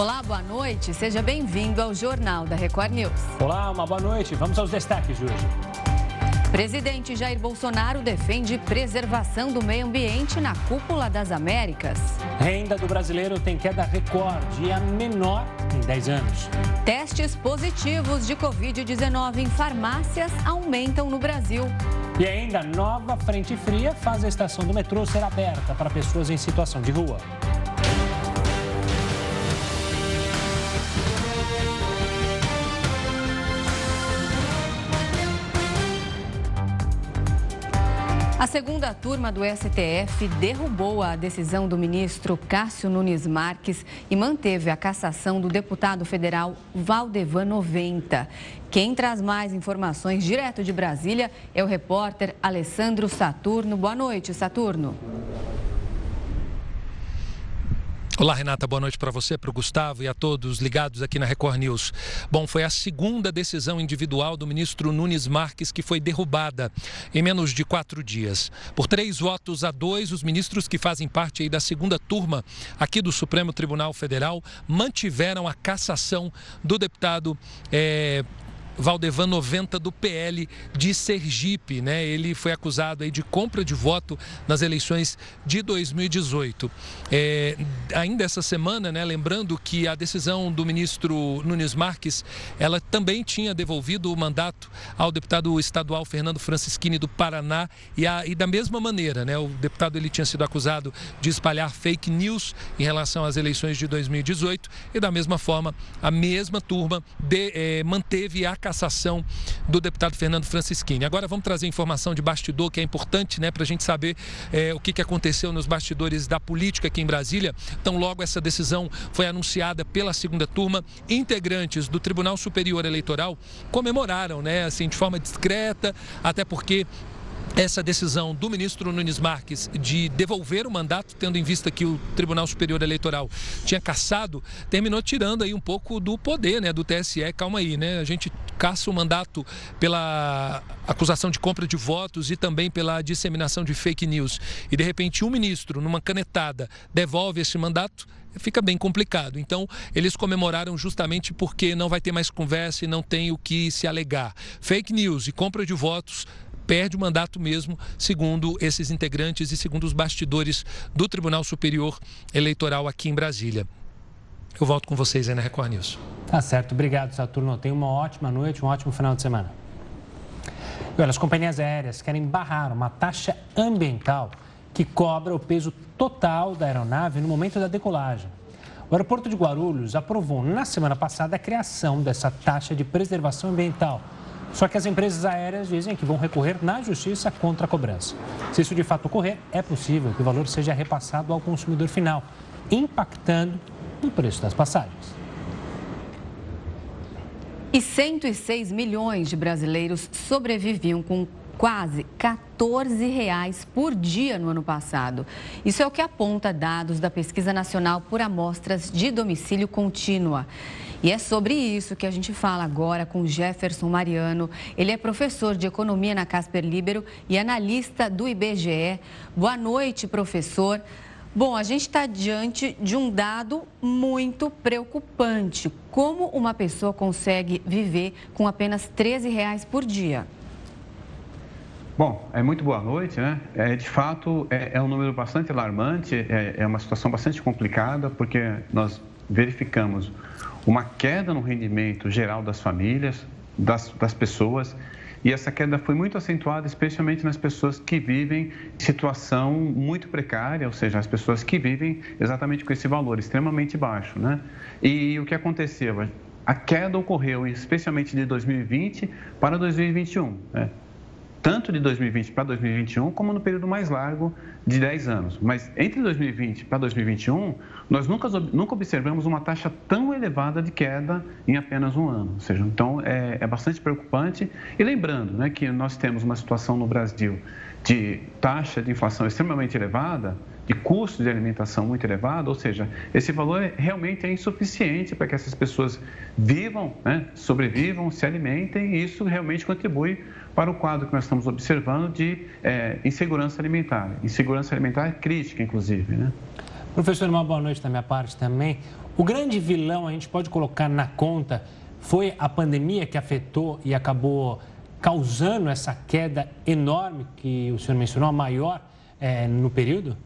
Olá, boa noite. Seja bem-vindo ao Jornal da Record News. Olá, uma boa noite. Vamos aos destaques de hoje. Presidente Jair Bolsonaro defende preservação do meio ambiente na cúpula das Américas. Renda do brasileiro tem queda recorde e a menor em 10 anos. Testes positivos de Covid-19 em farmácias aumentam no Brasil. E ainda, nova frente fria faz a estação do metrô ser aberta para pessoas em situação de rua. Segunda turma do STF derrubou a decisão do ministro Cássio Nunes Marques e manteve a cassação do deputado federal Valdevan 90. Quem traz mais informações direto de Brasília é o repórter Alessandro Saturno. Boa noite, Saturno. Olá, Renata, boa noite para você, para o Gustavo e a todos ligados aqui na Record News. Bom, foi a segunda decisão individual do ministro Nunes Marques que foi derrubada em menos de quatro dias. Por três votos a dois, os ministros que fazem parte da segunda turma aqui do Supremo Tribunal Federal mantiveram a cassação do deputado é, Valdevan 90 do PL de Sergipe, né? Ele foi acusado aí de compra de voto nas eleições de 2018. É, ainda essa semana, né? Lembrando que a decisão do ministro Nunes Marques, ela também tinha devolvido o mandato ao deputado estadual Fernando Francischini do Paraná e, a, e da mesma maneira, né? O deputado ele tinha sido acusado de espalhar fake news em relação às eleições de 2018 e da mesma forma a mesma turma de, é, manteve a cassação do deputado Fernando Francischini. Agora vamos trazer informação de bastidor que é importante né, para a gente saber é, o que, que aconteceu nos bastidores da política aqui em Brasília. Então, logo essa decisão foi anunciada pela segunda turma, integrantes do Tribunal Superior Eleitoral comemoraram, né, assim, de forma discreta, até porque essa decisão do ministro Nunes Marques de devolver o mandato, tendo em vista que o Tribunal Superior Eleitoral tinha caçado, terminou tirando aí um pouco do poder, né, do TSE. Calma aí, né? A gente caça o mandato pela acusação de compra de votos e também pela disseminação de fake news. E de repente um ministro, numa canetada, devolve esse mandato fica bem complicado. Então, eles comemoraram justamente porque não vai ter mais conversa e não tem o que se alegar. Fake news e compra de votos perde o mandato mesmo, segundo esses integrantes e segundo os bastidores do Tribunal Superior Eleitoral aqui em Brasília. Eu volto com vocês aí na Record News. Tá certo. Obrigado, Saturno. Tenha uma ótima noite, um ótimo final de semana. Olha, as companhias aéreas querem barrar uma taxa ambiental que cobra o peso total da aeronave no momento da decolagem. O aeroporto de Guarulhos aprovou na semana passada a criação dessa taxa de preservação ambiental só que as empresas aéreas dizem que vão recorrer na justiça contra a cobrança. Se isso de fato ocorrer, é possível que o valor seja repassado ao consumidor final, impactando no preço das passagens. E 106 milhões de brasileiros sobreviviam com quase 14 reais por dia no ano passado. Isso é o que aponta dados da Pesquisa Nacional por Amostras de Domicílio Contínua. E é sobre isso que a gente fala agora com Jefferson Mariano. Ele é professor de economia na Casper Libero e analista do IBGE. Boa noite, professor. Bom, a gente está diante de um dado muito preocupante. Como uma pessoa consegue viver com apenas 13 reais por dia? Bom, é muito boa noite, né? É, de fato, é, é um número bastante alarmante, é, é uma situação bastante complicada, porque nós verificamos uma queda no rendimento geral das famílias, das, das pessoas, e essa queda foi muito acentuada, especialmente nas pessoas que vivem em situação muito precária, ou seja, as pessoas que vivem exatamente com esse valor extremamente baixo. Né? E o que aconteceu? A queda ocorreu especialmente de 2020 para 2021. Né? Tanto de 2020 para 2021, como no período mais largo de 10 anos. Mas entre 2020 para 2021, nós nunca, nunca observamos uma taxa tão elevada de queda em apenas um ano. Ou seja, então é, é bastante preocupante. E lembrando né, que nós temos uma situação no Brasil de taxa de inflação extremamente elevada, de custo de alimentação muito elevado, ou seja, esse valor realmente é insuficiente para que essas pessoas vivam, né, sobrevivam, se alimentem, e isso realmente contribui para o quadro que nós estamos observando de é, insegurança alimentar. Insegurança alimentar é crítica, inclusive. Né? Professor, uma boa noite da minha parte também. O grande vilão, a gente pode colocar na conta, foi a pandemia que afetou e acabou causando essa queda enorme que o senhor mencionou, a maior é, no período?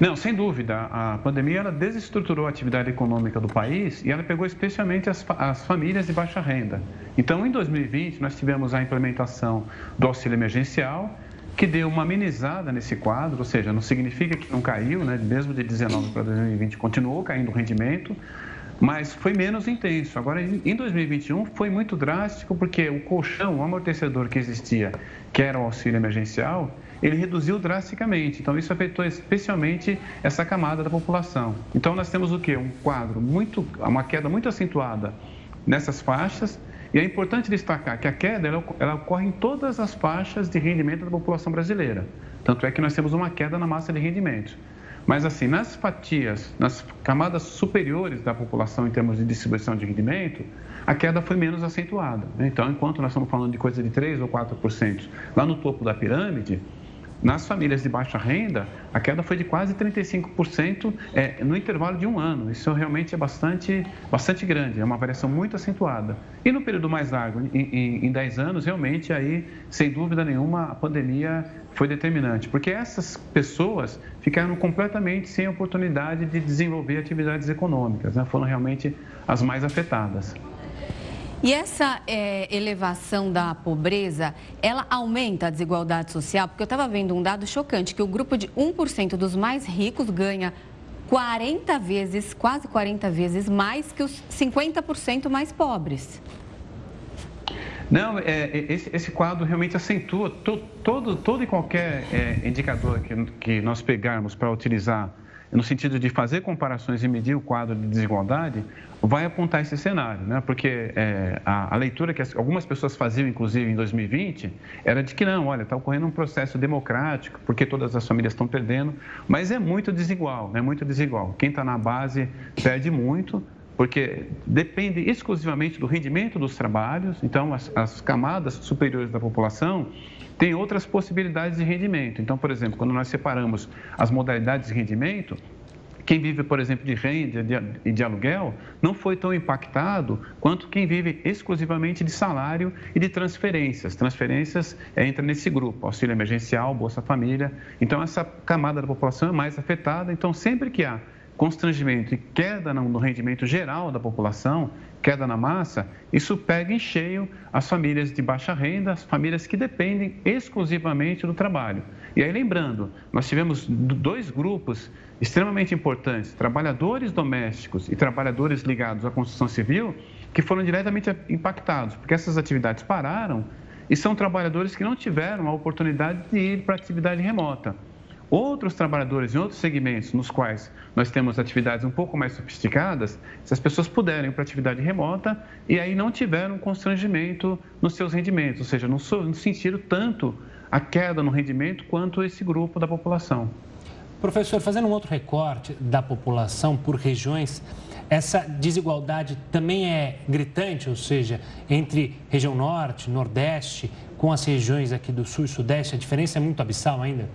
Não, sem dúvida. A pandemia ela desestruturou a atividade econômica do país e ela pegou especialmente as, as famílias de baixa renda. Então, em 2020, nós tivemos a implementação do auxílio emergencial, que deu uma amenizada nesse quadro, ou seja, não significa que não caiu, né? mesmo de 19 para 2020 continuou caindo o rendimento, mas foi menos intenso. Agora, em 2021, foi muito drástico porque o colchão, o amortecedor que existia, que era o auxílio emergencial, ele reduziu drasticamente. Então, isso afetou especialmente essa camada da população. Então, nós temos o quê? Um quadro muito, uma queda muito acentuada nessas faixas. E é importante destacar que a queda ela, ela ocorre em todas as faixas de rendimento da população brasileira. Tanto é que nós temos uma queda na massa de rendimentos. Mas, assim, nas fatias, nas camadas superiores da população em termos de distribuição de rendimento, a queda foi menos acentuada. Então, enquanto nós estamos falando de coisa de 3 ou 4% lá no topo da pirâmide, nas famílias de baixa renda, a queda foi de quase 35% é, no intervalo de um ano. Isso realmente é bastante, bastante grande, é uma variação muito acentuada. E no período mais largo, em, em, em 10 anos, realmente, aí, sem dúvida nenhuma, a pandemia foi determinante, porque essas pessoas ficaram completamente sem oportunidade de desenvolver atividades econômicas, né? foram realmente as mais afetadas. E essa é, elevação da pobreza, ela aumenta a desigualdade social? Porque eu estava vendo um dado chocante, que o grupo de 1% dos mais ricos ganha 40 vezes, quase 40 vezes mais que os 50% mais pobres. Não, é, é, esse, esse, quadro realmente acentua to, todo, todo e qualquer é, indicador que, que nós pegarmos para utilizar no sentido de fazer comparações e medir o quadro de desigualdade, vai apontar esse cenário, né? porque é, a, a, leitura que as, algumas pessoas faziam, inclusive em 2020, era de que não, olha, está ocorrendo um processo democrático, porque todas as famílias estão perdendo, mas é muito desigual, é muito desigual. Quem está na base perde muito, porque depende exclusivamente do rendimento dos trabalhos, então as, as camadas superiores da população tem outras possibilidades de rendimento. Então, por exemplo, quando nós separamos as modalidades de rendimento, quem vive, por exemplo, de renda e de aluguel não foi tão impactado quanto quem vive exclusivamente de salário e de transferências. Transferências é, entra nesse grupo, auxílio emergencial, Bolsa Família. Então, essa camada da população é mais afetada. Então, sempre que há constrangimento e queda no rendimento geral da população, queda na massa, isso pega em cheio as famílias de baixa renda, as famílias que dependem exclusivamente do trabalho. E aí, lembrando, nós tivemos dois grupos extremamente importantes, trabalhadores domésticos e trabalhadores ligados à construção civil, que foram diretamente impactados, porque essas atividades pararam e são trabalhadores que não tiveram a oportunidade de ir para atividade remota. Outros trabalhadores em outros segmentos nos quais nós temos atividades um pouco mais sofisticadas, essas pessoas puderam ir para atividade remota e aí não tiveram constrangimento nos seus rendimentos, ou seja, não, não sentiram tanto a queda no rendimento quanto esse grupo da população. Professor, fazendo um outro recorte da população por regiões, essa desigualdade também é gritante, ou seja, entre região norte, nordeste, com as regiões aqui do sul e sudeste, a diferença é muito abissal ainda?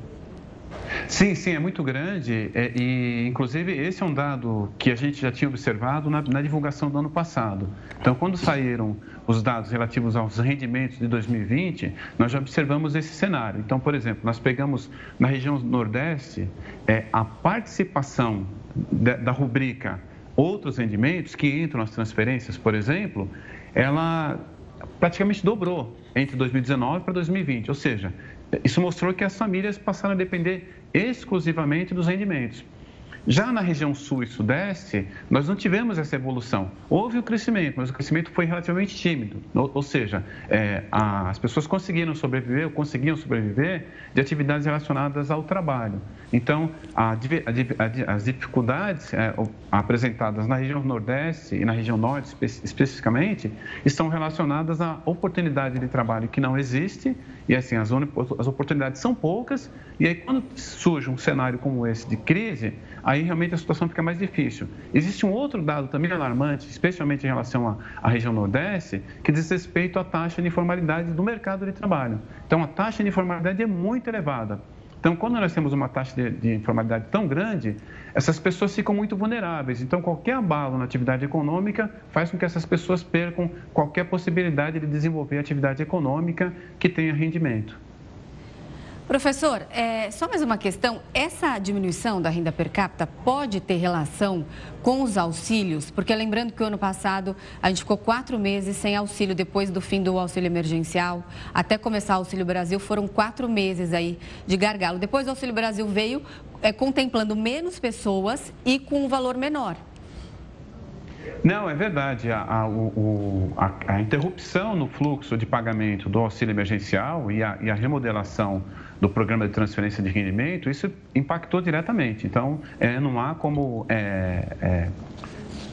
Sim, sim, é muito grande é, e, inclusive, esse é um dado que a gente já tinha observado na, na, divulgação do ano passado. Então, quando saíram os dados relativos aos rendimentos de 2020, nós já observamos esse cenário. Então, por exemplo, nós pegamos na região Nordeste é, a participação da, da rubrica outros rendimentos que entram nas transferências, por exemplo, ela praticamente dobrou entre 2019 para 2020, ou seja, isso mostrou que as famílias passaram a depender exclusivamente dos rendimentos. Já na região sul e sudeste, nós não tivemos essa evolução. Houve o crescimento, mas o crescimento foi relativamente tímido. Ou, seja, é, as pessoas conseguiram sobreviver, ou conseguiam sobreviver de atividades relacionadas ao trabalho. Então, a, a, as dificuldades é, apresentadas na região nordeste e na região norte, espe especificamente, estão relacionadas à oportunidade de trabalho que não existe, e assim, as, as oportunidades são poucas, e aí quando surge um cenário como esse de crise, aí realmente a situação fica mais difícil. Existe um outro dado também alarmante, especialmente em relação à, região Nordeste, que diz respeito à taxa de informalidade do mercado de trabalho. Então, a taxa de informalidade é muito elevada. Então, quando nós temos uma taxa de, de informalidade tão grande, essas pessoas ficam muito vulneráveis. Então, qualquer abalo na atividade econômica faz com que essas pessoas percam qualquer possibilidade de desenvolver atividade econômica que tenha rendimento. Professor, é, só mais uma questão. Essa diminuição da renda per capita pode ter relação com os auxílios? Porque lembrando que o ano passado a gente ficou quatro meses sem auxílio depois do fim do auxílio emergencial. Até começar o Auxílio Brasil foram quatro meses aí de gargalo. Depois o Auxílio Brasil veio é, contemplando menos pessoas e com um valor menor. Não, é verdade. A, a, o, a, a, interrupção no fluxo de pagamento do auxílio emergencial e a, e a remodelação do programa de transferência de rendimento, isso impactou diretamente. Então, é, não há como é, é,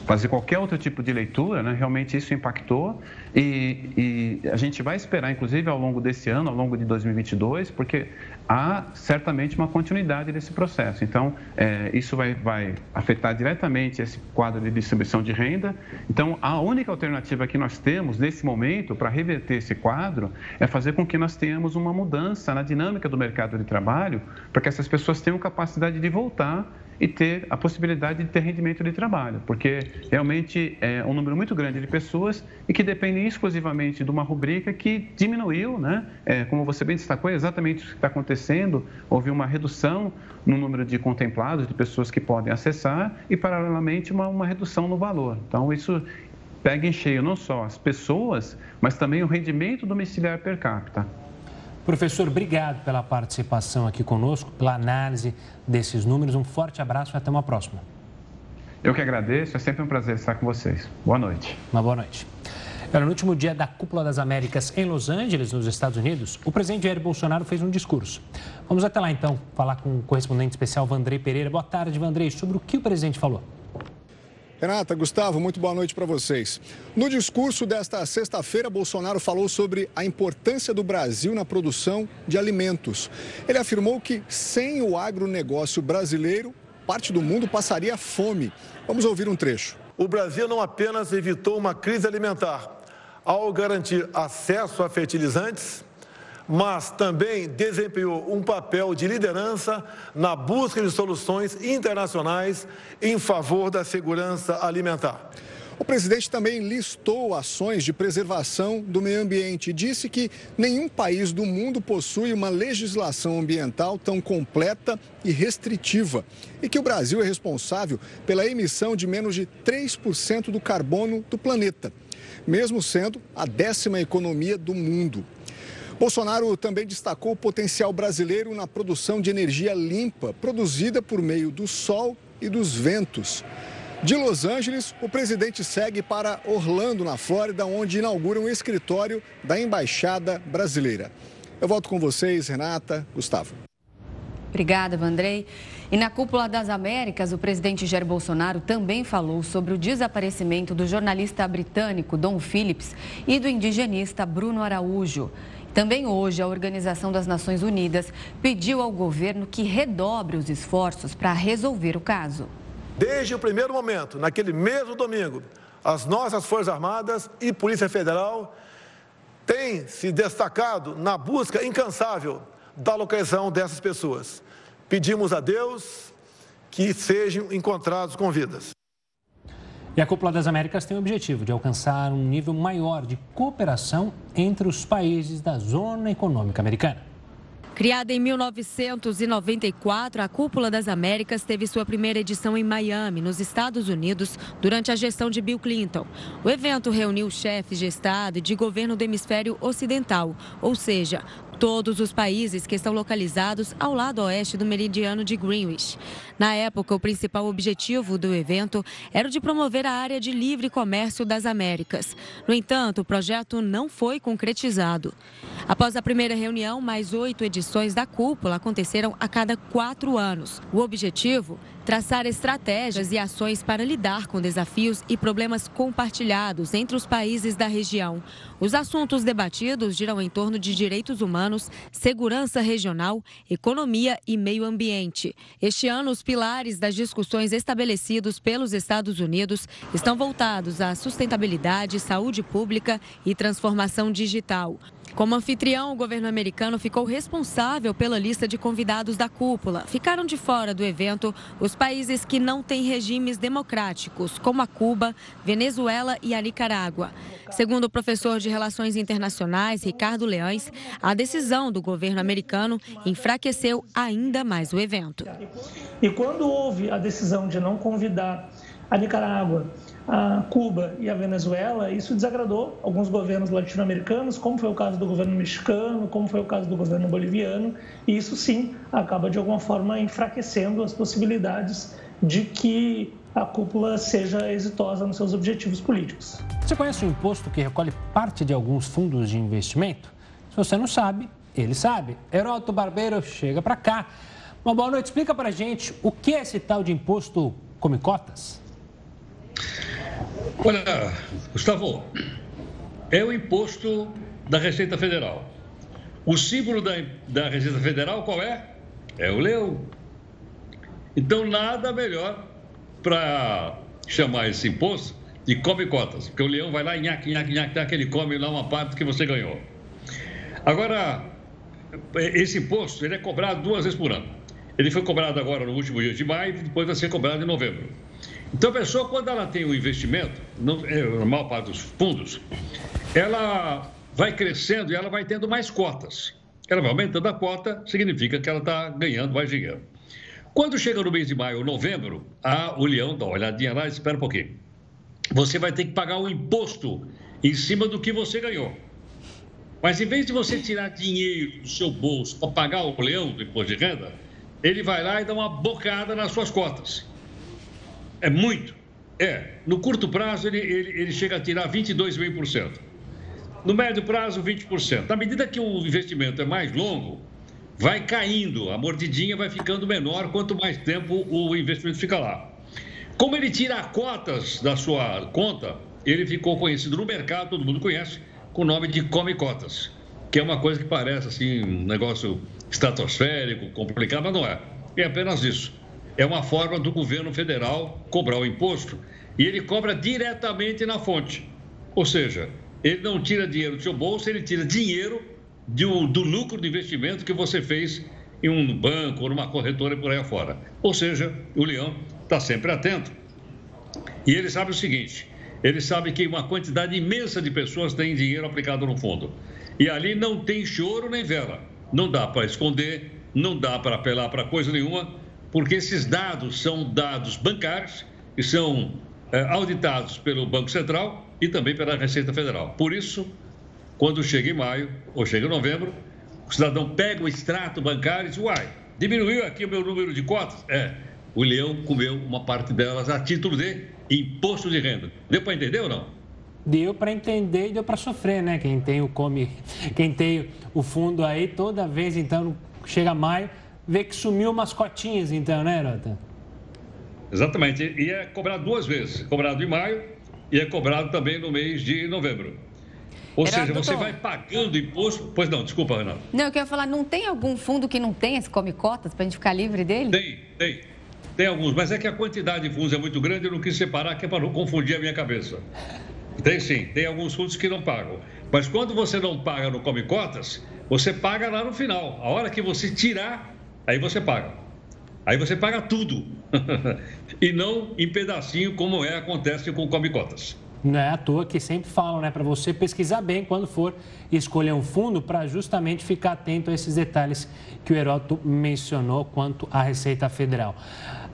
fazer qualquer outro tipo de leitura, né? realmente isso impactou e, e, a gente vai esperar, inclusive, ao longo desse ano, ao longo de 2022, porque há certamente uma continuidade desse processo. Então, é, isso vai, vai afetar diretamente esse quadro de distribuição de renda. Então, a única alternativa que nós temos nesse momento para reverter esse quadro é fazer com que nós tenhamos uma mudança na dinâmica do mercado de trabalho, para que essas pessoas tenham capacidade de voltar e ter a possibilidade de ter rendimento de trabalho, porque realmente é um número muito grande de pessoas e que dependem exclusivamente de uma rubrica que diminuiu, né? É, como você bem destacou, é exatamente o que está acontecendo, houve uma redução no número de contemplados, de pessoas que podem acessar e, paralelamente, uma, uma redução no valor. Então, isso pega em cheio não só as pessoas, mas também o rendimento domiciliar per capita. Professor, obrigado pela participação aqui conosco, pela análise desses números. Um forte abraço e até uma próxima. Eu que agradeço, é sempre um prazer estar com vocês. Boa noite. Uma boa noite. No último dia da Cúpula das Américas em Los Angeles, nos Estados Unidos, o presidente Jair Bolsonaro fez um discurso. Vamos até lá então, falar com o correspondente especial Vandrei Pereira. Boa tarde, Vandrei, sobre o que o presidente falou. Renata, Gustavo, muito boa noite para vocês. No discurso desta sexta-feira, Bolsonaro falou sobre a importância do Brasil na produção de alimentos. Ele afirmou que sem o agronegócio brasileiro, parte do mundo passaria fome. Vamos ouvir um trecho. O Brasil não apenas evitou uma crise alimentar ao garantir acesso a fertilizantes, mas também desempenhou um papel de liderança na busca de soluções internacionais em favor da segurança alimentar. O presidente também listou ações de preservação do meio ambiente e disse que nenhum país do mundo possui uma legislação ambiental tão completa e restritiva e que o Brasil é responsável pela emissão de menos de 3% do carbono do planeta, mesmo sendo a décima economia do mundo. Bolsonaro também destacou o potencial brasileiro na produção de energia limpa, produzida por meio do sol e dos ventos. De Los Angeles, o presidente segue para Orlando, na Flórida, onde inaugura um escritório da Embaixada Brasileira. Eu volto com vocês, Renata, Gustavo. Obrigada, Vandrei. E na Cúpula das Américas, o presidente Jair Bolsonaro também falou sobre o desaparecimento do jornalista britânico Don Phillips e do indigenista Bruno Araújo. Também hoje, a Organização das Nações Unidas pediu ao governo que redobre os esforços para resolver o caso. Desde o primeiro momento, naquele mesmo domingo, as nossas Forças Armadas e Polícia Federal têm se destacado na busca incansável da localização dessas pessoas. Pedimos a Deus que sejam encontrados com vidas. E a Cúpula das Américas tem o objetivo de alcançar um nível maior de cooperação entre os países da Zona Econômica Americana. Criada em 1994, a Cúpula das Américas teve sua primeira edição em Miami, nos Estados Unidos, durante a gestão de Bill Clinton. O evento reuniu chefes de Estado e de governo do hemisfério ocidental, ou seja, todos os países que estão localizados ao lado oeste do meridiano de Greenwich. Na época, o principal objetivo do evento era o de promover a área de livre comércio das Américas. No entanto, o projeto não foi concretizado. Após a primeira reunião, mais oito edições da cúpula aconteceram a cada quatro anos. O objetivo traçar estratégias e ações para lidar com desafios e problemas compartilhados entre os países da região. Os assuntos debatidos giram em torno de direitos humanos, segurança regional, economia e meio ambiente. Este ano, os pilares das discussões estabelecidos pelos Estados Unidos estão voltados à sustentabilidade, saúde pública e transformação digital. Como anfitrião, o governo americano ficou responsável pela lista de convidados da cúpula. Ficaram de fora do evento os países que não têm regimes democráticos, como a Cuba, Venezuela e a Nicarágua. Segundo o professor de Relações Internacionais, Ricardo Leães, a decisão do governo americano enfraqueceu ainda mais o evento. E quando houve a decisão de não convidar a Nicarágua, a Cuba e a Venezuela, isso desagradou alguns governos latino-americanos, como foi o caso do governo mexicano, como foi o caso do governo boliviano, e isso sim acaba de alguma forma enfraquecendo as possibilidades de que a cúpula seja exitosa nos seus objetivos políticos. Você conhece o imposto que recolhe parte de alguns fundos de investimento? Se você não sabe, ele sabe. Heroto Barbeiro chega para cá. Uma boa noite, explica para gente o que é esse tal de imposto come cotas? Olha, Gustavo, é o imposto da Receita Federal. O símbolo da, da Receita Federal qual é? É o leão. Então, nada melhor para chamar esse imposto de come cotas, porque o leão vai lá e nhaque, nhaque, nhaque, ele come lá uma parte que você ganhou. Agora, esse imposto ele é cobrado duas vezes por ano. Ele foi cobrado agora no último dia de maio e depois vai ser cobrado em novembro. Então, a pessoa, quando ela tem um investimento, no, é, a maior parte dos fundos, ela vai crescendo e ela vai tendo mais cotas. Ela vai aumentando a cota, significa que ela está ganhando mais dinheiro. Quando chega no mês de maio ou novembro, a, o leão dá uma olhadinha lá e espera um pouquinho. Você vai ter que pagar um imposto em cima do que você ganhou. Mas em vez de você tirar dinheiro do seu bolso para pagar o leão do imposto de renda, ele vai lá e dá uma bocada nas suas cotas. É muito. É. No curto prazo, ele, ele, ele chega a tirar 22,5%. No médio prazo, 20%. À medida que o investimento é mais longo, vai caindo, a mordidinha vai ficando menor quanto mais tempo o investimento fica lá. Como ele tira cotas da sua conta, ele ficou conhecido no mercado, todo mundo conhece, com o nome de Come Cotas, que é uma coisa que parece assim um negócio estratosférico, complicado, mas não é. É apenas isso é uma forma do governo federal cobrar o imposto e ele cobra diretamente na fonte. Ou seja, ele não tira dinheiro do seu bolso, ele tira dinheiro do, do lucro de investimento que você fez em um banco ou numa corretora e por aí afora. Ou seja, o leão está sempre atento. E ele sabe o seguinte: ele sabe que uma quantidade imensa de pessoas tem dinheiro aplicado no fundo. E ali não tem choro nem vela. Não dá para esconder, não dá para apelar para coisa nenhuma porque esses dados são dados bancários e são é, auditados pelo Banco Central e também pela Receita Federal. Por isso, quando chega em maio ou chega em novembro, o cidadão pega o extrato bancário e diz: Uai, diminuiu aqui o meu número de cotas? É, o leão comeu uma parte delas a título de imposto de renda. Deu para entender ou não? Deu para entender e deu para sofrer, né? Quem tem o come, quem tem o fundo aí, toda vez então chega maio, vê que sumiu umas cotinhas, então, né, Rota? Exatamente. E é cobrado duas vezes. Cobrado em maio e é cobrado também no mês de novembro. Ou seja, você vai pagando imposto. Pois não, desculpa, Renato. Não, eu quero falar, não tem algum fundo que não tem esse come cotas para a gente ficar livre dele? Tem, tem. Tem alguns, mas é que a quantidade de fundos é muito grande, eu não quis separar, que é para não confundir a minha cabeça. Tem sim, tem alguns fundos que não pagam. Mas quando você não paga no Come Cotas, você paga lá no final. A hora que você tirar Aí você paga. Aí você paga tudo. e não em pedacinho, como é acontece com Come Cotas. Não é à toa que sempre falam, né, para você pesquisar bem quando for escolher um fundo, para justamente ficar atento a esses detalhes que o Heródoto mencionou quanto à Receita Federal.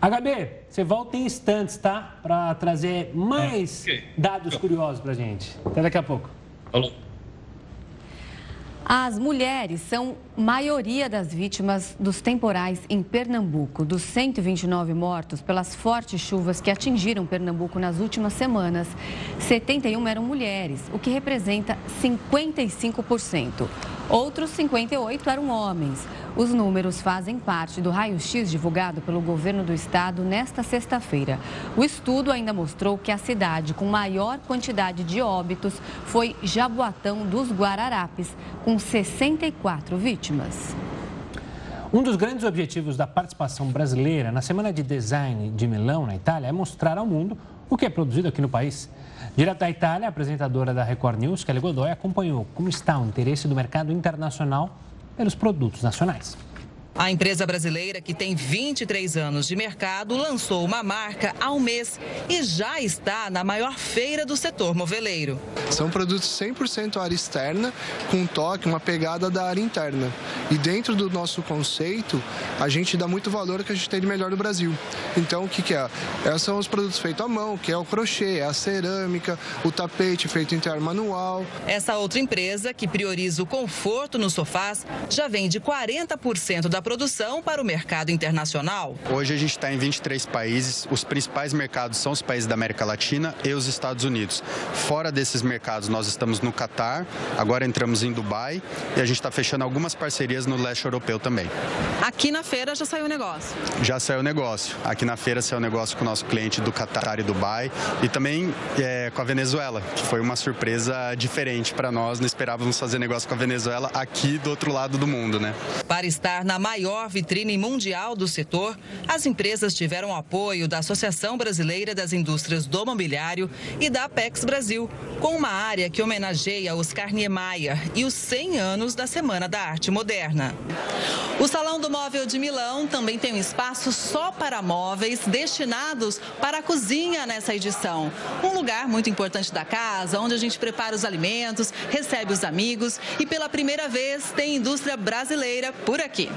HB, você volta em instantes, tá? Para trazer mais é, okay. dados curiosos para gente. Até daqui a pouco. Falou. As mulheres são maioria das vítimas dos temporais em Pernambuco. Dos 129 mortos pelas fortes chuvas que atingiram Pernambuco nas últimas semanas, 71 eram mulheres, o que representa 55%. Outros 58 eram homens. Os números fazem parte do raio-x divulgado pelo governo do estado nesta sexta-feira. O estudo ainda mostrou que a cidade com maior quantidade de óbitos foi Jaboatão dos Guararapes, com 64 vítimas. Um dos grandes objetivos da participação brasileira na Semana de Design de Milão, na Itália, é mostrar ao mundo o que é produzido aqui no país. Direto da Itália, a apresentadora da Record News, Kelly Godoy, acompanhou como está o interesse do mercado internacional pelos produtos nacionais. A empresa brasileira, que tem 23 anos de mercado, lançou uma marca ao mês e já está na maior feira do setor moveleiro. São produtos 100% área externa, com um toque, uma pegada da área interna. E dentro do nosso conceito, a gente dá muito valor que a gente tem de melhor do Brasil. Então, o que, que é? Esses são os produtos feitos à mão, que é o crochê, é a cerâmica, o tapete feito em tear manual. Essa outra empresa, que prioriza o conforto nos sofás, já vende 40% da produção para o mercado internacional. Hoje a gente está em 23 países. Os principais mercados são os países da América Latina e os Estados Unidos. Fora desses mercados, nós estamos no Catar, agora entramos em Dubai e a gente está fechando algumas parcerias no leste europeu também. Aqui na feira já saiu o negócio? Já saiu o negócio. Aqui na feira saiu o negócio com o nosso cliente do Catar e Dubai e também é, com a Venezuela, que foi uma surpresa diferente para nós. Não esperávamos fazer negócio com a Venezuela aqui do outro lado do mundo, né? Para estar na maior maior vitrine mundial do setor, as empresas tiveram apoio da Associação Brasileira das Indústrias do Mobiliário e da Apex Brasil, com uma área que homenageia Oscar Niemeyer e os 100 anos da Semana da Arte Moderna. O Salão do Móvel de Milão também tem um espaço só para móveis destinados para a cozinha nessa edição. Um lugar muito importante da casa, onde a gente prepara os alimentos, recebe os amigos e pela primeira vez tem indústria brasileira por aqui.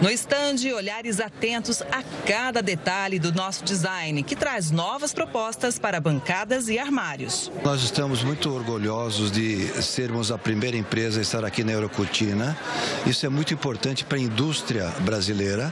No estande, olhares atentos a cada detalhe do nosso design, que traz novas propostas para bancadas e armários. Nós estamos muito orgulhosos de sermos a primeira empresa a estar aqui na Eurocutina. Isso é muito importante para a indústria brasileira,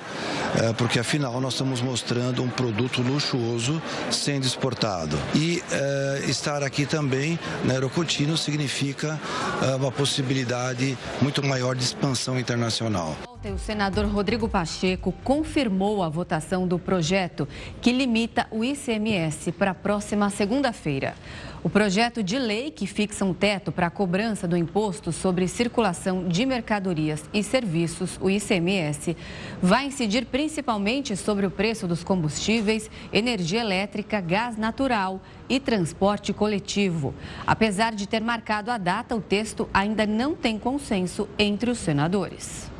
é, porque afinal nós estamos mostrando um produto luxuoso sendo exportado. E é, estar aqui também na Eurocutino significa é, uma possibilidade muito maior de expansão internacional. O senador Rodrigo Pacheco confirmou a votação do projeto que limita o ICMS para a próxima segunda-feira. O projeto de lei que fixa um teto para a cobrança do imposto sobre circulação de mercadorias e serviços, o ICMS, vai incidir principalmente sobre o preço dos combustíveis, energia elétrica, gás natural e transporte coletivo. Apesar de ter marcado a data, o texto ainda não tem consenso entre os senadores.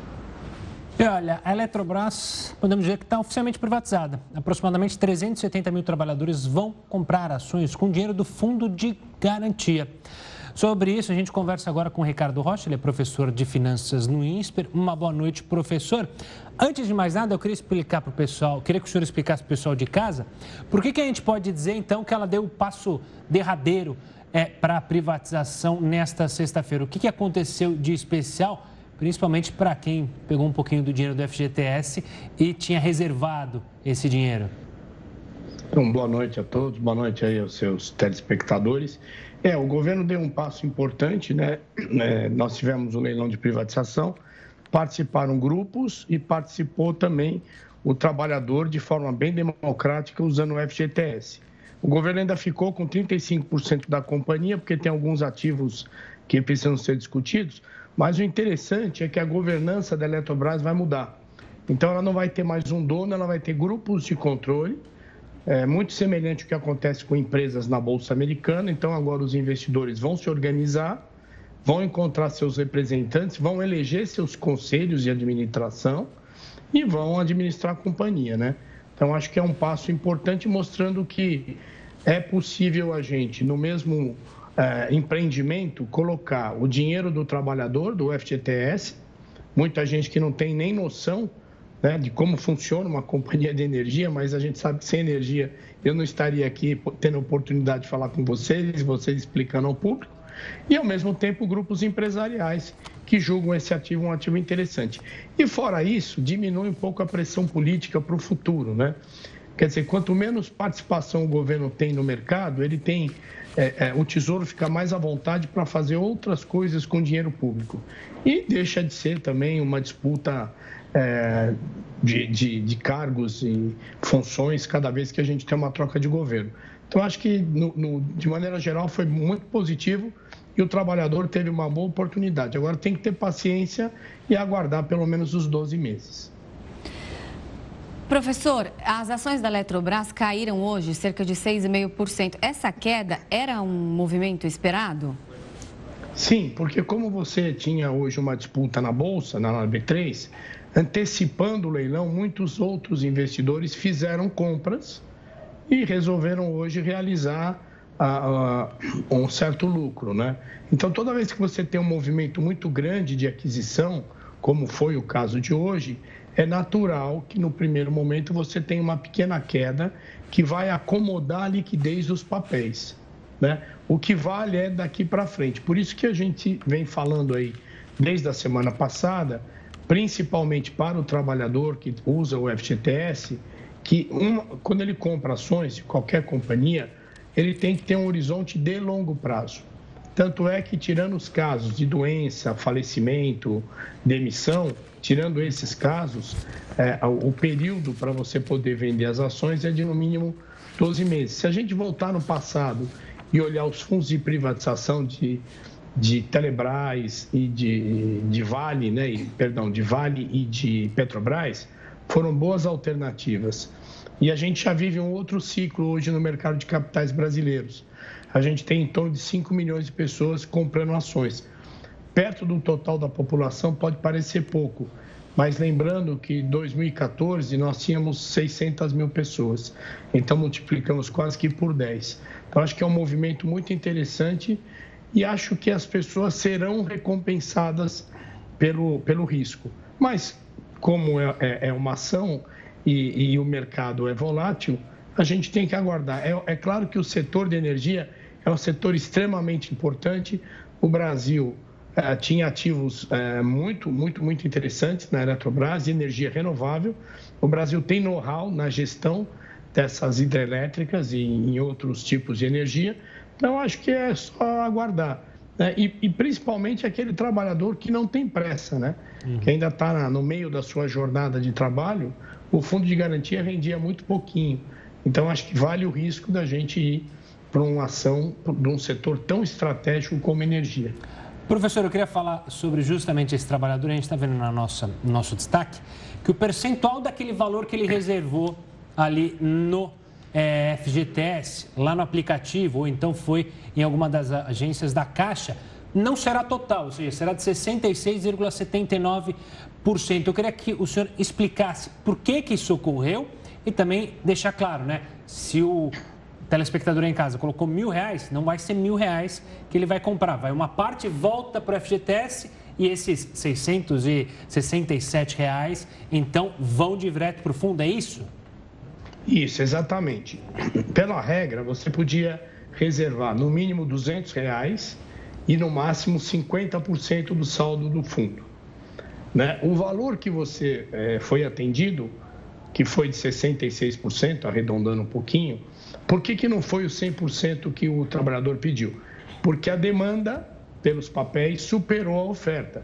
E olha, a Eletrobras, podemos dizer que está oficialmente privatizada. Aproximadamente 370 mil trabalhadores vão comprar ações com dinheiro do Fundo de Garantia. Sobre isso, a gente conversa agora com o Ricardo Rocha, ele é professor de finanças no INSPER. Uma boa noite, professor. Antes de mais nada, eu queria explicar para o pessoal, queria que o senhor explicasse para o pessoal de casa, por que, que a gente pode dizer, então, que ela deu o passo derradeiro é, para a privatização nesta sexta-feira? O que, que aconteceu de especial principalmente para quem pegou um pouquinho do dinheiro do FGTS e tinha reservado esse dinheiro. Então, boa noite a todos, boa noite aí aos seus telespectadores. É, o governo deu um passo importante, né? É, nós tivemos um leilão de privatização, participaram grupos e participou também o trabalhador de forma bem democrática usando o FGTS. O governo ainda ficou com 35% da companhia, porque tem alguns ativos que precisam ser discutidos, mas o interessante é que a governança da Eletrobras vai mudar. Então, ela não vai ter mais um dono, ela vai ter grupos de controle, é, muito semelhante ao que acontece com empresas na Bolsa Americana. Então, agora os investidores vão se organizar, vão encontrar seus representantes, vão eleger seus conselhos de administração e vão administrar a companhia, né? Então, acho que é um passo importante mostrando que é possível a gente, no mesmo é, empreendimento colocar o dinheiro do trabalhador, do FGTS, muita gente que não tem nem noção né, de como funciona uma companhia de energia, mas a gente sabe que sem energia eu não estaria aqui tendo a oportunidade de falar com vocês, vocês explicando ao público, e ao mesmo tempo grupos empresariais que julgam esse ativo um ativo interessante. E fora isso, diminui um pouco a pressão política para o futuro, né? Quer dizer, quanto menos participação o governo tem no mercado, ele tem é, é, o Tesouro fica mais à vontade para fazer outras coisas com dinheiro público. E deixa de ser também uma disputa é, de, de, de, cargos e funções cada vez que a gente tem uma troca de governo. Então, acho que, no, no, de maneira geral, foi muito positivo e o trabalhador teve uma boa oportunidade. Agora tem que ter paciência e aguardar pelo menos os 12 meses. Professor, as ações da Eletrobras caíram hoje cerca de 6,5%. Essa queda era um movimento esperado? Sim, porque como você tinha hoje uma disputa na Bolsa, na B3, antecipando o leilão, muitos outros investidores fizeram compras e resolveram hoje realizar um certo lucro, né? Então, toda vez que você tem um movimento muito grande de aquisição, como foi o caso de hoje, é natural que no primeiro momento você tenha uma pequena queda que vai acomodar a liquidez dos papéis. Né? O que vale é daqui para frente. Por isso que a gente vem falando aí desde a semana passada, principalmente para o trabalhador que usa o FGTS, que uma, quando ele compra ações de qualquer companhia, ele tem que ter um horizonte de longo prazo. Tanto é que, tirando os casos de doença, falecimento, demissão, tirando esses casos, é, o período para você poder vender as ações é de no mínimo 12 meses. Se a gente voltar no passado e olhar os fundos de privatização de, de Telebrás e de, de Vale, né, e, perdão, de Vale e de Petrobras, foram boas alternativas. E a gente já vive um outro ciclo hoje no mercado de capitais brasileiros. A gente tem em torno de 5 milhões de pessoas comprando ações perto do total da população pode parecer pouco, mas lembrando que em 2014 nós tínhamos 600 mil pessoas, então multiplicamos quase que por 10. Então acho que é um movimento muito interessante e acho que as pessoas serão recompensadas pelo, pelo risco. Mas como é, é, é uma ação e, e, o mercado é volátil, a gente tem que aguardar. É, é claro que o setor de energia é um setor extremamente importante. O Brasil é, tinha ativos é, muito, muito, muito interessantes na Eletrobras energia renovável. O Brasil tem know-how na gestão dessas hidrelétricas e em outros tipos de energia. Então, acho que é só aguardar. Né? E, e, principalmente aquele trabalhador que não tem pressa, né? Uhum. que ainda está no meio da sua jornada de trabalho, o fundo de garantia rendia muito pouquinho. Então, acho que vale o risco da gente ir para uma ação de um setor tão estratégico como energia. Professor, eu queria falar sobre justamente esse trabalhador. A gente está vendo no nosso, no nosso destaque que o percentual daquele valor que ele reservou ali no é, FGTS, lá no aplicativo, ou então foi em alguma das agências da Caixa, não será total, ou seja, será de 66,79%. Eu queria que o senhor explicasse por que, que isso ocorreu e também deixar claro, né? Se o telespectador em casa colocou mil reais, não vai ser mil reais que ele vai comprar. Vai uma parte volta para o FGTS e esses 667 reais, então, vão direto para o fundo, é isso? Isso, exatamente. Pela regra, você podia reservar no mínimo 200 reais e no máximo 50% do saldo do fundo. Né? O valor que você é, foi atendido, que foi de 66%, arredondando um pouquinho, por que, que não foi o 100% que o trabalhador pediu? Porque a demanda pelos papéis superou a oferta.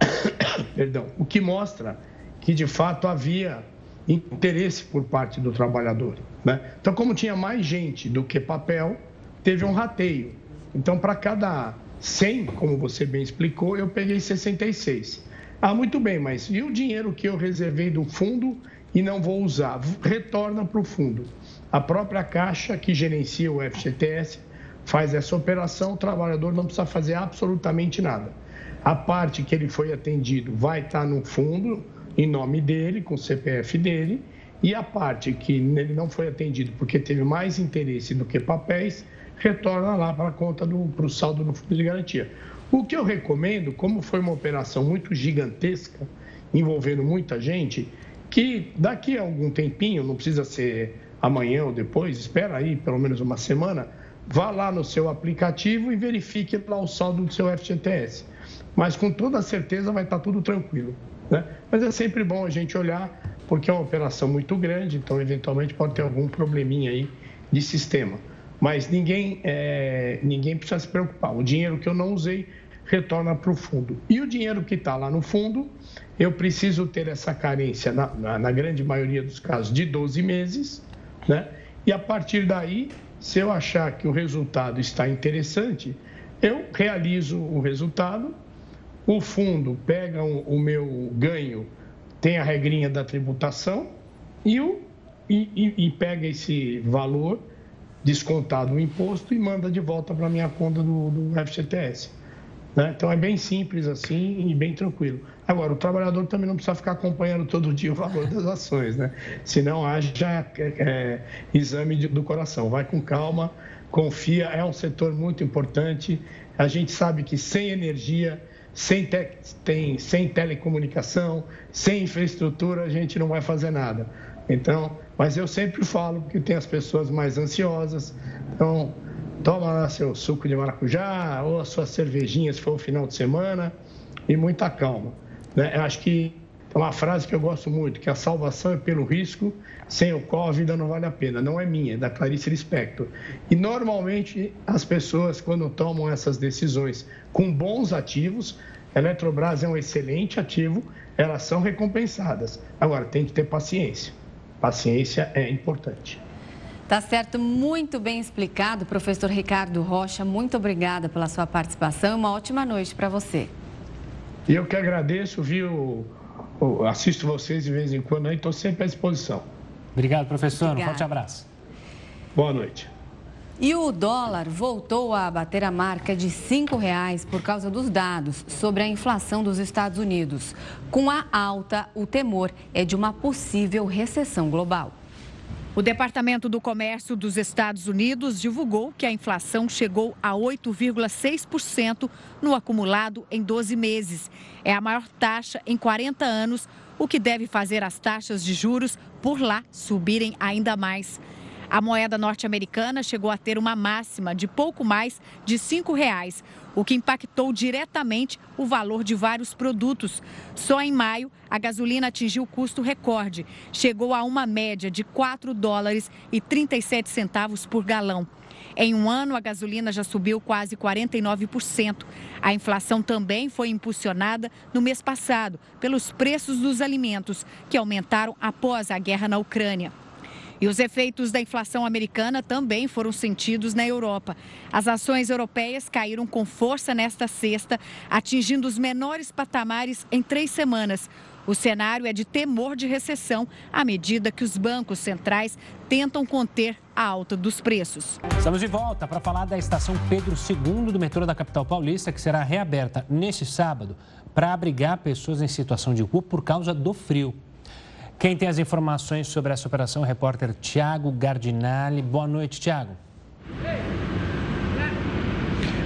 Perdão. O que mostra que, de fato, havia interesse por parte do trabalhador. Né? Então, como tinha mais gente do que papel, teve um rateio. Então, para cada 100, como você bem explicou, eu peguei 66. Ah, muito bem, mas e o dinheiro que eu reservei do fundo e não vou usar? Retorna para o fundo. A própria Caixa, que gerencia o FGTS, faz essa operação, o trabalhador não precisa fazer absolutamente nada. A parte que ele foi atendido vai estar no fundo, em nome dele, com o CPF dele, e a parte que ele não foi atendido porque teve mais interesse do que papéis, retorna lá para a conta do para o saldo do fundo de garantia. O que eu recomendo, como foi uma operação muito gigantesca, envolvendo muita gente, que daqui a algum tempinho, não precisa ser amanhã ou depois, espera aí pelo menos uma semana, vá lá no seu aplicativo e verifique lá o saldo do seu FGTS. Mas com toda certeza vai estar tudo tranquilo. Né? Mas é sempre bom a gente olhar, porque é uma operação muito grande, então eventualmente pode ter algum probleminha aí de sistema. Mas ninguém, é, ninguém precisa se preocupar. O dinheiro que eu não usei retorna para o fundo. E o dinheiro que está lá no fundo, eu preciso ter essa carência, na, na, na grande maioria dos casos, de 12 meses né? E a partir daí, se eu achar que o resultado está interessante, eu realizo o resultado, o fundo pega o meu ganho, tem a regrinha da tributação, e, o, e, e, e pega esse valor descontado o imposto e manda de volta para a minha conta do, do FGTS. Né? Então é bem simples assim e bem tranquilo. Agora, o trabalhador também não precisa ficar acompanhando todo dia o valor das ações, né? Senão haja é, é, exame do coração. Vai com calma, confia, é um setor muito importante. A gente sabe que sem energia, sem, te, tem, sem telecomunicação, sem infraestrutura, a gente não vai fazer nada. Então, mas eu sempre falo que tem as pessoas mais ansiosas. Então, toma lá seu suco de maracujá ou a sua cervejinha se for o final de semana e muita calma. Né? Eu acho que é uma frase que eu gosto muito, que a salvação é pelo risco, sem o qual a vida não vale a pena. Não é minha, é da Clarice Lispector. E normalmente as pessoas, quando tomam essas decisões com bons ativos, a Eletrobras é um excelente ativo, elas são recompensadas. Agora, tem que ter paciência. Paciência é importante. Tá certo, muito bem explicado, professor Ricardo Rocha. Muito obrigada pela sua participação. Uma ótima noite para você. E eu que agradeço, viu? Assisto vocês de vez em quando aí, estou sempre à disposição. Obrigado, professor. Obrigada. Um forte abraço. Boa noite. E o dólar voltou a bater a marca de R$ reais por causa dos dados sobre a inflação dos Estados Unidos. Com a alta, o temor é de uma possível recessão global. O Departamento do Comércio dos Estados Unidos divulgou que a inflação chegou a 8,6% no acumulado em 12 meses. É a maior taxa em 40 anos, o que deve fazer as taxas de juros por lá subirem ainda mais. A moeda norte-americana chegou a ter uma máxima de pouco mais de R$ 5,00, o que impactou diretamente o valor de vários produtos. Só em maio, a gasolina atingiu custo recorde, chegou a uma média de 4 dólares e 37 centavos por galão. Em um ano, a gasolina já subiu quase 49%. A inflação também foi impulsionada no mês passado pelos preços dos alimentos, que aumentaram após a guerra na Ucrânia. E os efeitos da inflação americana também foram sentidos na Europa. As ações europeias caíram com força nesta sexta, atingindo os menores patamares em três semanas. O cenário é de temor de recessão à medida que os bancos centrais tentam conter a alta dos preços. Estamos de volta para falar da estação Pedro II do metrô da capital paulista, que será reaberta neste sábado para abrigar pessoas em situação de rua por causa do frio. Quem tem as informações sobre essa operação é o repórter Tiago Gardinali. Boa noite, Tiago.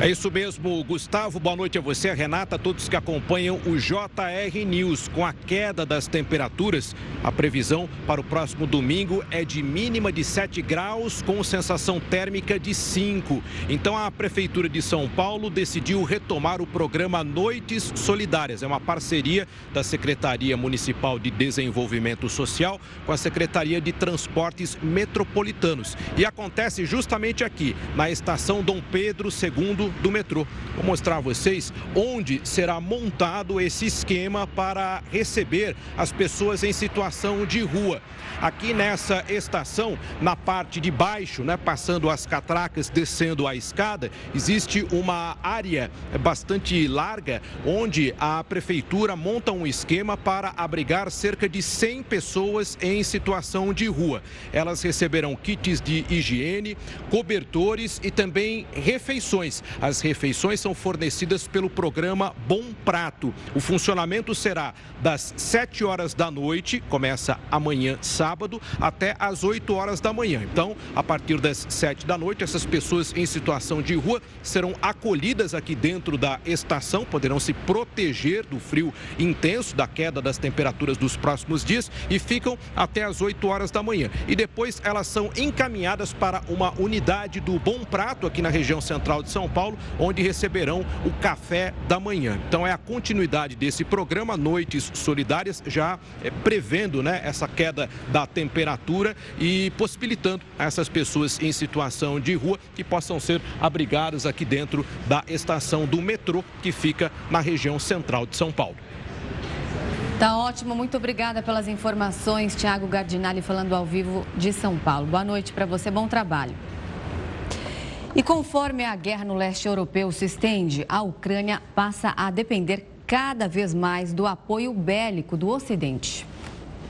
É isso mesmo, Gustavo. Boa noite a você, a Renata, a todos que acompanham o JR News. Com a queda das temperaturas, a previsão para o próximo domingo é de mínima de 7 graus, com sensação térmica de 5. Então, a Prefeitura de São Paulo decidiu retomar o programa Noites Solidárias. É uma parceria da Secretaria Municipal de Desenvolvimento Social com a Secretaria de Transportes Metropolitanos. E acontece justamente aqui, na estação Dom Pedro II do metrô. Vou mostrar a vocês onde será montado esse esquema para receber as pessoas em situação de rua. Aqui nessa estação, na parte de baixo, né, passando as catracas, descendo a escada, existe uma área bastante larga onde a prefeitura monta um esquema para abrigar cerca de 100 pessoas em situação de rua. Elas receberão kits de higiene, cobertores e também refeições. As refeições são fornecidas pelo programa Bom Prato. O funcionamento será das 7 horas da noite, começa amanhã, sábado, até às 8 horas da manhã. Então, a partir das 7 da noite, essas pessoas em situação de rua serão acolhidas aqui dentro da estação, poderão se proteger do frio intenso, da queda das temperaturas dos próximos dias e ficam até às 8 horas da manhã. E depois elas são encaminhadas para uma unidade do Bom Prato aqui na região central de São Paulo, onde receberão o café da manhã. Então é a continuidade desse programa Noites Solidárias, já é, prevendo né, essa queda da temperatura e possibilitando a essas pessoas em situação de rua que possam ser abrigadas aqui dentro da estação do metrô que fica na região central de São Paulo. Tá ótimo, muito obrigada pelas informações, Tiago Gardinali falando ao vivo de São Paulo. Boa noite para você, bom trabalho. E conforme a guerra no leste europeu se estende, a Ucrânia passa a depender cada vez mais do apoio bélico do Ocidente.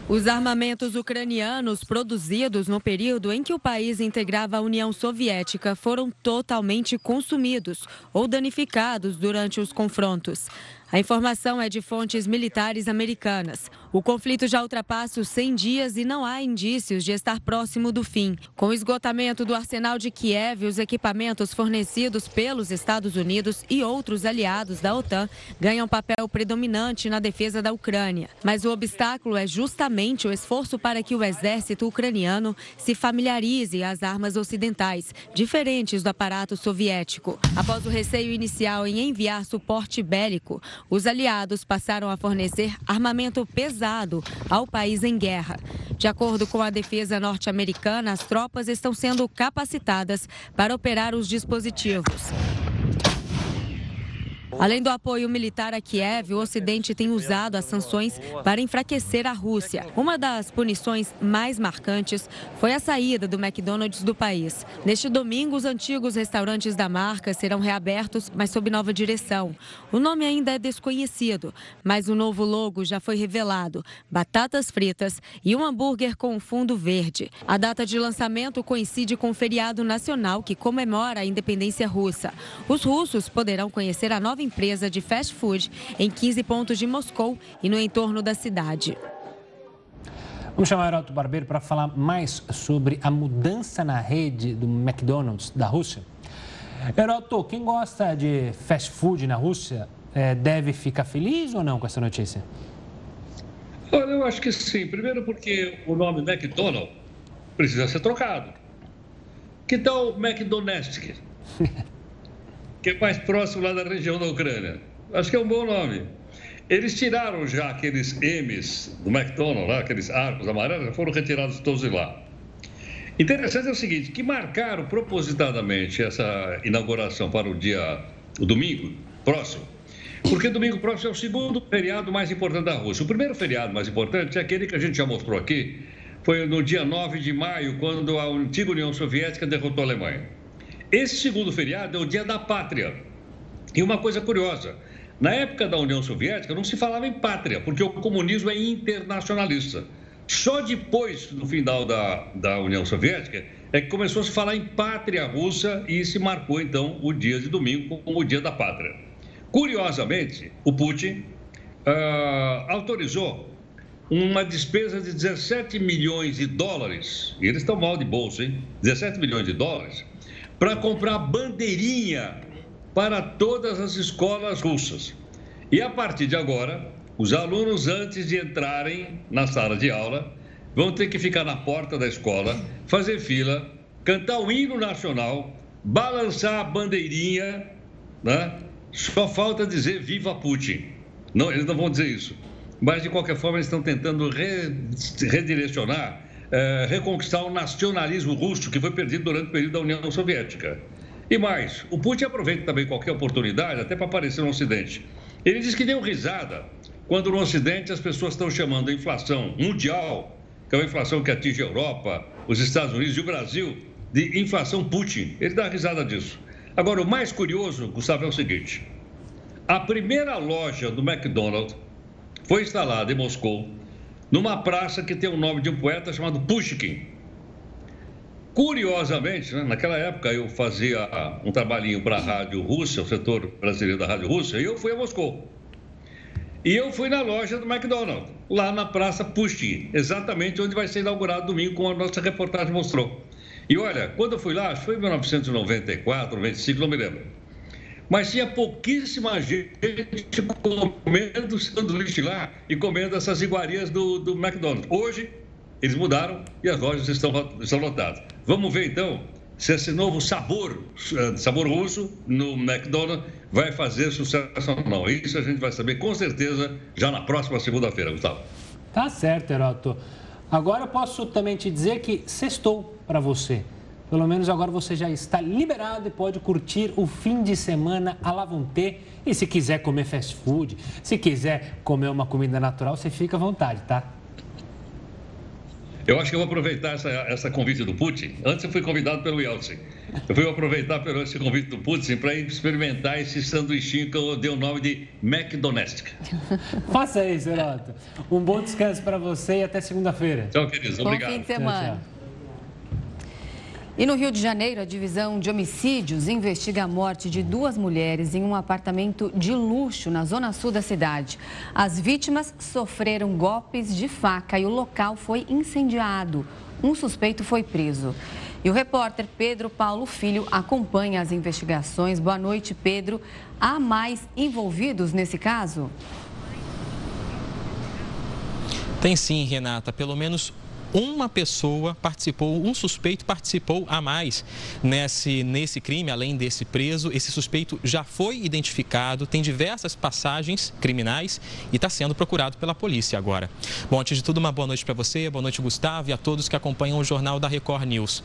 Os armamentos ucranianos produzidos no período em que o país integrava a União Soviética foram totalmente consumidos ou danificados durante os confrontos. A informação é de fontes militares americanas. O conflito já ultrapassa os 100 dias e não há indícios de estar próximo do fim. Com o esgotamento do arsenal de Kiev, os equipamentos fornecidos pelos Estados Unidos e outros aliados da OTAN ganham papel predominante na defesa da Ucrânia. Mas o obstáculo é justamente o esforço para que o exército ucraniano se familiarize às armas ocidentais, diferentes do aparato soviético. Após o receio inicial em enviar suporte bélico, os aliados passaram a fornecer armamento pesado ao país em guerra. De acordo com a defesa norte-americana, as tropas estão sendo capacitadas para operar os dispositivos. Além do apoio militar a Kiev, o Ocidente tem usado as sanções para enfraquecer a Rússia. Uma das punições mais marcantes foi a saída do McDonald's do país. Neste domingo, os antigos restaurantes da marca serão reabertos, mas sob nova direção. O nome ainda é desconhecido, mas o novo logo já foi revelado: batatas fritas e um hambúrguer com fundo verde. A data de lançamento coincide com o feriado nacional que comemora a independência russa. Os russos poderão conhecer a nova nova empresa de fast food em 15 pontos de Moscou e no entorno da cidade. Vamos chamar o Heroto Barbeiro para falar mais sobre a mudança na rede do McDonald's da Rússia. Heroto, quem gosta de fast food na Rússia é, deve ficar feliz ou não com essa notícia? Olha, eu acho que sim. Primeiro porque o nome McDonald's precisa ser trocado. Que tal McDonald's? que é mais próximo lá da região da Ucrânia. Acho que é um bom nome. Eles tiraram já aqueles M's do McDonald's, lá, aqueles arcos amarelos, foram retirados todos de lá. Interessante é o seguinte, que marcaram propositadamente essa inauguração para o dia, o domingo próximo, porque domingo próximo é o segundo feriado mais importante da Rússia. O primeiro feriado mais importante é aquele que a gente já mostrou aqui, foi no dia 9 de maio, quando a antiga União Soviética derrotou a Alemanha. Esse segundo feriado é o Dia da Pátria. E uma coisa curiosa, na época da União Soviética não se falava em pátria, porque o comunismo é internacionalista. Só depois do final da, da União Soviética é que começou a se falar em pátria russa e se marcou então o dia de domingo como o dia da pátria. Curiosamente, o Putin uh, autorizou uma despesa de 17 milhões de dólares, e eles estão mal de bolsa, hein? 17 milhões de dólares, para comprar bandeirinha para todas as escolas russas. E a partir de agora, os alunos, antes de entrarem na sala de aula, vão ter que ficar na porta da escola, fazer fila, cantar o hino nacional, balançar a bandeirinha, né? Só falta dizer viva Putin. Não, eles não vão dizer isso. Mas, de qualquer forma, eles estão tentando redirecionar é, reconquistar o nacionalismo russo que foi perdido durante o período da União Soviética. E mais, o Putin aproveita também qualquer oportunidade, até para aparecer no Ocidente. Ele diz que deu risada quando no Ocidente as pessoas estão chamando a inflação mundial, que é uma inflação que atinge a Europa, os Estados Unidos e o Brasil, de inflação Putin. Ele dá risada disso. Agora, o mais curioso, Gustavo, é o seguinte: a primeira loja do McDonald's foi instalada em Moscou numa praça que tem o nome de um poeta chamado Pushkin. Curiosamente, né, naquela época eu fazia um trabalhinho para a Rádio Rússia, o setor brasileiro da Rádio Rússia, e eu fui a Moscou. E eu fui na loja do McDonald's, lá na Praça Pushkin, exatamente onde vai ser inaugurado domingo, como a nossa reportagem mostrou. E olha, quando eu fui lá, foi em 1994, 95, não me lembro mas tinha pouquíssima gente comendo sanduíche lá e comendo essas iguarias do, do McDonald's. Hoje, eles mudaram e as lojas estão, estão lotadas. Vamos ver então se esse novo sabor, eh, sabor russo no McDonald's vai fazer sucesso ou não. Isso a gente vai saber com certeza já na próxima segunda-feira, Gustavo. Tá certo, Heroto. Agora eu posso também te dizer que sextou para você. Pelo menos agora você já está liberado e pode curtir o fim de semana à la vontade. E se quiser comer fast food, se quiser comer uma comida natural, você fica à vontade, tá? Eu acho que eu vou aproveitar essa, essa convite do Putin. Antes eu fui convidado pelo Yeltsin. Eu fui aproveitar pelo esse convite do Putin para experimentar esse sanduichinho que eu dei o nome de McDonald's. Faça isso, Renato. Um bom descanso para você e até segunda-feira. Tchau, queridos. Obrigado. Bom fim de semana. Tchau, tchau. E no Rio de Janeiro, a divisão de homicídios investiga a morte de duas mulheres em um apartamento de luxo na zona sul da cidade. As vítimas sofreram golpes de faca e o local foi incendiado. Um suspeito foi preso. E o repórter Pedro Paulo Filho acompanha as investigações. Boa noite, Pedro. Há mais envolvidos nesse caso? Tem sim, Renata. Pelo menos uma pessoa participou, um suspeito participou a mais nesse, nesse crime, além desse preso. Esse suspeito já foi identificado, tem diversas passagens criminais e está sendo procurado pela polícia agora. Bom, antes de tudo, uma boa noite para você, boa noite, Gustavo, e a todos que acompanham o jornal da Record News.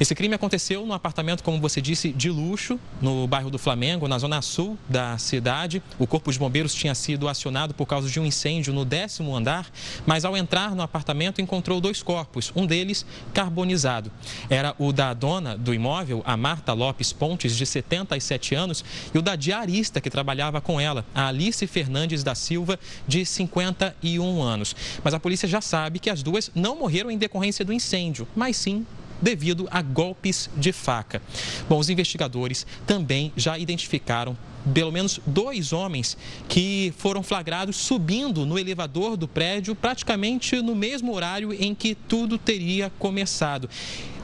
Esse crime aconteceu num apartamento, como você disse, de luxo, no bairro do Flamengo, na zona sul da cidade. O Corpo de Bombeiros tinha sido acionado por causa de um incêndio no décimo andar, mas ao entrar no apartamento encontrou dois corpos, um deles carbonizado. Era o da dona do imóvel, a Marta Lopes Pontes, de 77 anos, e o da diarista que trabalhava com ela, a Alice Fernandes da Silva, de 51 anos. Mas a polícia já sabe que as duas não morreram em decorrência do incêndio, mas sim devido a golpes de faca. Bom, os investigadores também já identificaram pelo menos dois homens que foram flagrados subindo no elevador do prédio praticamente no mesmo horário em que tudo teria começado.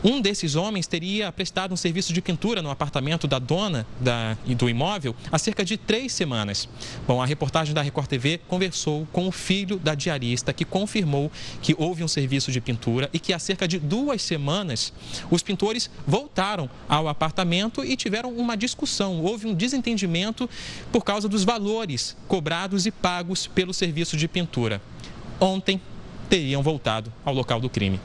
Um desses homens teria prestado um serviço de pintura no apartamento da dona da, do imóvel há cerca de três semanas. Bom, a reportagem da Record TV conversou com o filho da diarista que confirmou que houve um serviço de pintura e que há cerca de duas semanas os pintores voltaram ao apartamento e tiveram uma discussão. Houve um desentendimento por causa dos valores cobrados e pagos pelo serviço de pintura. Ontem teriam voltado ao local do crime.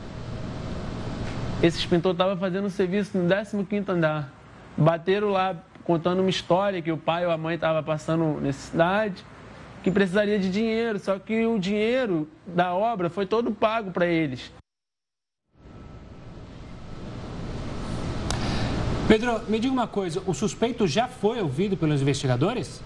Esse pintor estava fazendo um serviço no 15º andar. Bateram lá contando uma história que o pai ou a mãe estavam passando necessidade, que precisaria de dinheiro, só que o dinheiro da obra foi todo pago para eles. Pedro, me diga uma coisa, o suspeito já foi ouvido pelos investigadores?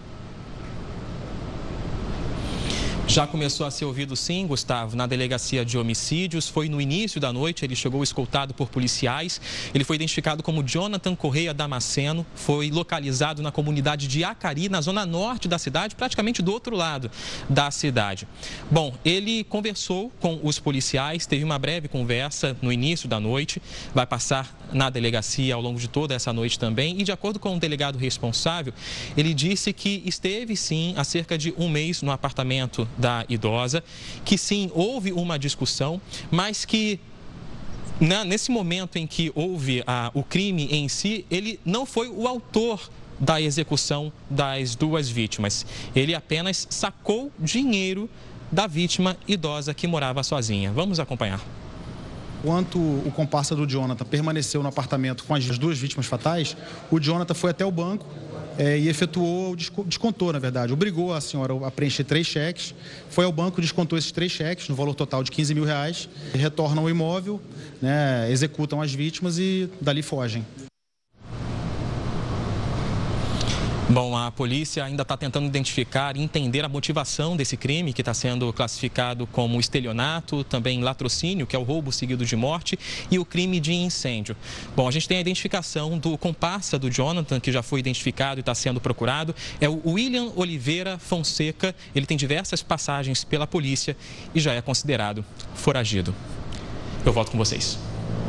Já começou a ser ouvido sim, Gustavo, na delegacia de homicídios. Foi no início da noite, ele chegou escoltado por policiais. Ele foi identificado como Jonathan Correia Damasceno, foi localizado na comunidade de Acari, na zona norte da cidade, praticamente do outro lado da cidade. Bom, ele conversou com os policiais, teve uma breve conversa no início da noite, vai passar na delegacia ao longo de toda essa noite também. E de acordo com o delegado responsável, ele disse que esteve sim há cerca de um mês no apartamento da idosa, que sim houve uma discussão, mas que na, nesse momento em que houve a, o crime em si, ele não foi o autor da execução das duas vítimas. Ele apenas sacou dinheiro da vítima idosa que morava sozinha. Vamos acompanhar. Enquanto o comparsa do Jonathan permaneceu no apartamento com as duas vítimas fatais, o Jonathan foi até o banco é, e efetuou, descontou, na verdade, obrigou a senhora a preencher três cheques, foi ao banco, descontou esses três cheques, no valor total de 15 mil reais, retornam o imóvel, né, executam as vítimas e dali fogem. Bom, a polícia ainda está tentando identificar e entender a motivação desse crime, que está sendo classificado como estelionato, também latrocínio, que é o roubo seguido de morte, e o crime de incêndio. Bom, a gente tem a identificação do comparsa do Jonathan, que já foi identificado e está sendo procurado, é o William Oliveira Fonseca. Ele tem diversas passagens pela polícia e já é considerado foragido. Eu volto com vocês.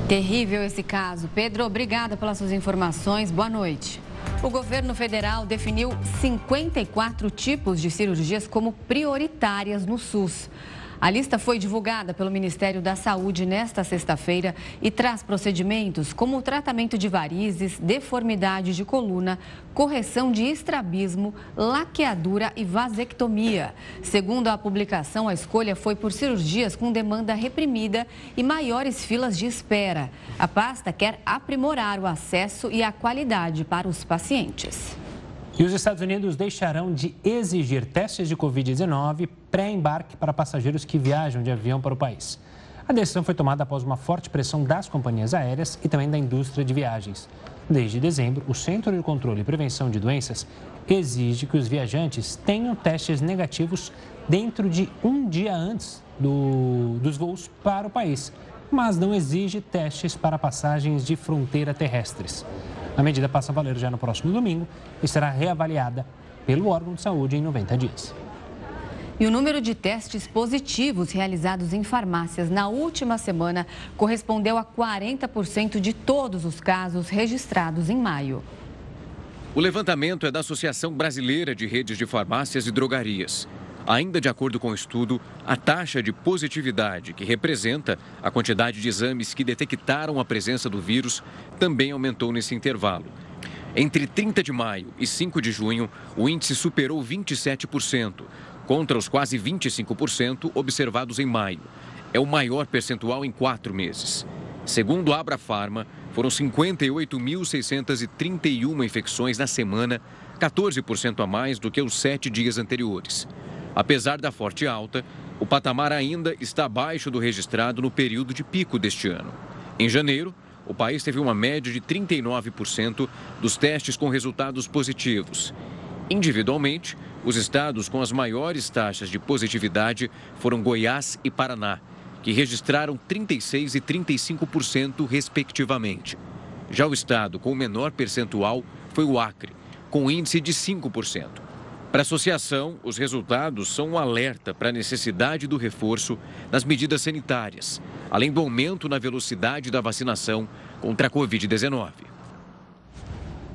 Terrível esse caso. Pedro, obrigada pelas suas informações. Boa noite. O governo federal definiu 54 tipos de cirurgias como prioritárias no SUS. A lista foi divulgada pelo Ministério da Saúde nesta sexta-feira e traz procedimentos como o tratamento de varizes, deformidade de coluna, correção de estrabismo, laqueadura e vasectomia. Segundo a publicação, a escolha foi por cirurgias com demanda reprimida e maiores filas de espera. A pasta quer aprimorar o acesso e a qualidade para os pacientes. E os Estados Unidos deixarão de exigir testes de Covid-19 pré-embarque para passageiros que viajam de avião para o país. A decisão foi tomada após uma forte pressão das companhias aéreas e também da indústria de viagens. Desde dezembro, o Centro de Controle e Prevenção de Doenças exige que os viajantes tenham testes negativos dentro de um dia antes do, dos voos para o país, mas não exige testes para passagens de fronteira terrestres. A medida passa a valer já no próximo domingo e será reavaliada pelo órgão de saúde em 90 dias. E o número de testes positivos realizados em farmácias na última semana correspondeu a 40% de todos os casos registrados em maio. O levantamento é da Associação Brasileira de Redes de Farmácias e Drogarias. Ainda de acordo com o estudo, a taxa de positividade, que representa a quantidade de exames que detectaram a presença do vírus, também aumentou nesse intervalo. Entre 30 de maio e 5 de junho, o índice superou 27%, contra os quase 25% observados em maio. É o maior percentual em quatro meses. Segundo a Abra Pharma, foram 58.631 infecções na semana, 14% a mais do que os sete dias anteriores. Apesar da forte alta, o patamar ainda está abaixo do registrado no período de pico deste ano. Em janeiro, o país teve uma média de 39% dos testes com resultados positivos. Individualmente, os estados com as maiores taxas de positividade foram Goiás e Paraná, que registraram 36% e 35%, respectivamente. Já o estado com o menor percentual foi o Acre, com índice de 5%. Para a associação, os resultados são um alerta para a necessidade do reforço das medidas sanitárias, além do aumento na velocidade da vacinação contra a Covid-19.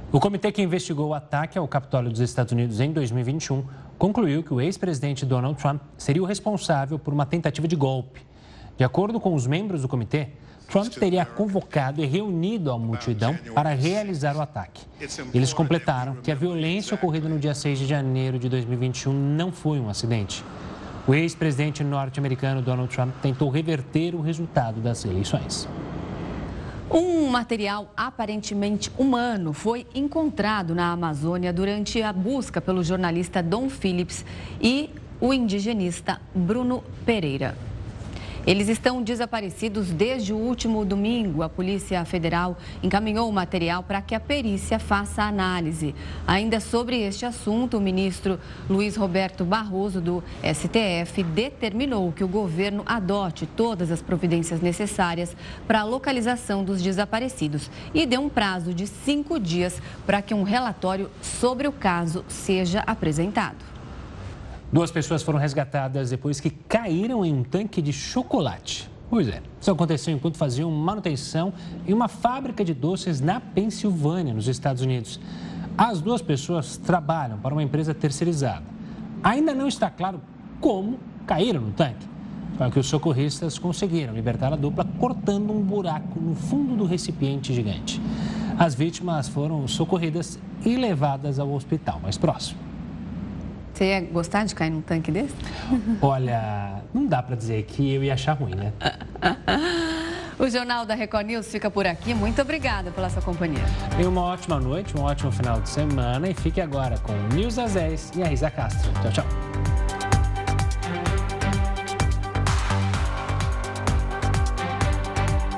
O comitê que investigou o ataque ao Capitólio dos Estados Unidos em 2021 concluiu que o ex-presidente Donald Trump seria o responsável por uma tentativa de golpe. De acordo com os membros do comitê, Trump teria convocado e reunido a multidão para realizar o ataque. Eles completaram que a violência ocorrida no dia 6 de janeiro de 2021 não foi um acidente. O ex-presidente norte-americano Donald Trump tentou reverter o resultado das eleições. Um material aparentemente humano foi encontrado na Amazônia durante a busca pelo jornalista Dom Phillips e o indigenista Bruno Pereira. Eles estão desaparecidos desde o último domingo. A Polícia Federal encaminhou o material para que a perícia faça análise. Ainda sobre este assunto, o ministro Luiz Roberto Barroso, do STF, determinou que o governo adote todas as providências necessárias para a localização dos desaparecidos e deu um prazo de cinco dias para que um relatório sobre o caso seja apresentado. Duas pessoas foram resgatadas depois que caíram em um tanque de chocolate. Pois é, isso aconteceu enquanto faziam manutenção em uma fábrica de doces na Pensilvânia, nos Estados Unidos. As duas pessoas trabalham para uma empresa terceirizada. Ainda não está claro como caíram no tanque. Só que os socorristas conseguiram libertar a dupla cortando um buraco no fundo do recipiente gigante. As vítimas foram socorridas e levadas ao hospital mais próximo. Você ia gostar de cair num tanque desse? Olha, não dá para dizer que eu ia achar ruim, né? O Jornal da Record News fica por aqui. Muito obrigada pela sua companhia. Tenha uma ótima noite, um ótimo final de semana e fique agora com News às 10 e a Risa Castro. Tchau, tchau.